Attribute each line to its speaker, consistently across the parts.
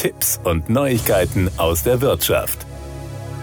Speaker 1: Tipps und Neuigkeiten aus der Wirtschaft.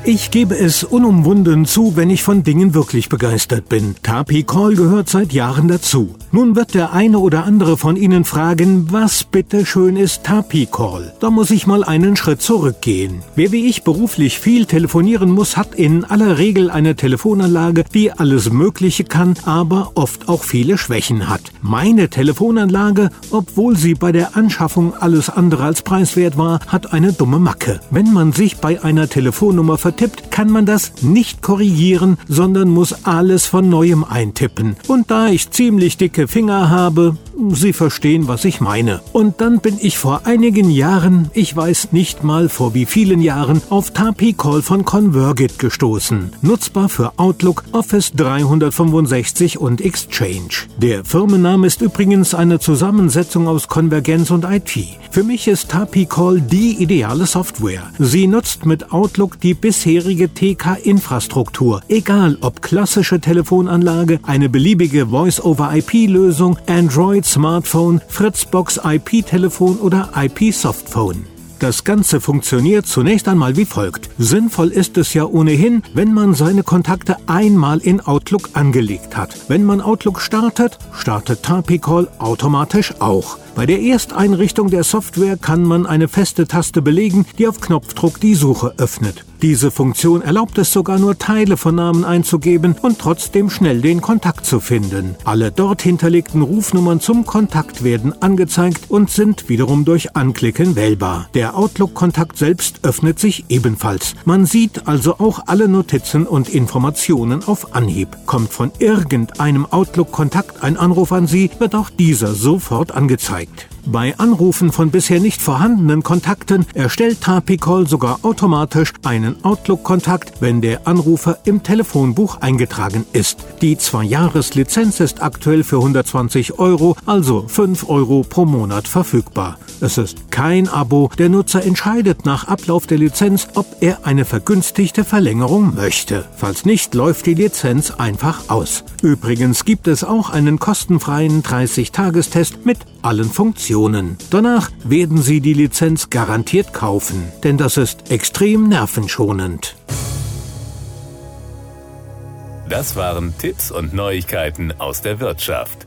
Speaker 2: Ich gebe es unumwunden zu, wenn ich von Dingen wirklich begeistert bin. Tapi Call gehört seit Jahren dazu. Nun wird der eine oder andere von Ihnen fragen, was bitte schön ist Tapi Call? Da muss ich mal einen Schritt zurückgehen. Wer wie ich beruflich viel telefonieren muss, hat in aller Regel eine Telefonanlage, die alles Mögliche kann, aber oft auch viele Schwächen hat. Meine Telefonanlage, obwohl sie bei der Anschaffung alles andere als preiswert war, hat eine dumme Macke. Wenn man sich bei einer Telefonnummer vertippt, kann man das nicht korrigieren, sondern muss alles von neuem eintippen. Und da ich ziemlich dicke Finger habe, Sie verstehen, was ich meine. Und dann bin ich vor einigen Jahren, ich weiß nicht mal vor wie vielen Jahren, auf Tapi Call von Convergit gestoßen. Nutzbar für Outlook, Office 365 und Exchange. Der Firmenname ist übrigens eine Zusammensetzung aus Konvergenz und IT. Für mich ist Tapi Call die ideale Software. Sie nutzt mit Outlook die bisherige TK-Infrastruktur, egal ob klassische Telefonanlage, eine beliebige Voice-over-IP-Lösung, Android Smartphone, Fritzbox IP-Telefon oder IP-Softphone. Das Ganze funktioniert zunächst einmal wie folgt. Sinnvoll ist es ja ohnehin, wenn man seine Kontakte einmal in Outlook angelegt hat. Wenn man Outlook startet, startet Tapicall automatisch auch. Bei der Ersteinrichtung der Software kann man eine feste Taste belegen, die auf Knopfdruck die Suche öffnet. Diese Funktion erlaubt es sogar nur Teile von Namen einzugeben und trotzdem schnell den Kontakt zu finden. Alle dort hinterlegten Rufnummern zum Kontakt werden angezeigt und sind wiederum durch Anklicken wählbar. Der Outlook-Kontakt selbst öffnet sich ebenfalls. Man sieht also auch alle Notizen und Informationen auf Anhieb. Kommt von irgendeinem Outlook-Kontakt ein Anruf an Sie, wird auch dieser sofort angezeigt. liked. Bei Anrufen von bisher nicht vorhandenen Kontakten erstellt Tapicall sogar automatisch einen Outlook-Kontakt, wenn der Anrufer im Telefonbuch eingetragen ist. Die 2-Jahres-Lizenz ist aktuell für 120 Euro, also 5 Euro pro Monat verfügbar. Es ist kein Abo, der Nutzer entscheidet nach Ablauf der Lizenz, ob er eine vergünstigte Verlängerung möchte. Falls nicht, läuft die Lizenz einfach aus. Übrigens gibt es auch einen kostenfreien 30-Tagestest mit allen Funktionen. Danach werden Sie die Lizenz garantiert kaufen, denn das ist extrem nervenschonend.
Speaker 1: Das waren Tipps und Neuigkeiten aus der Wirtschaft.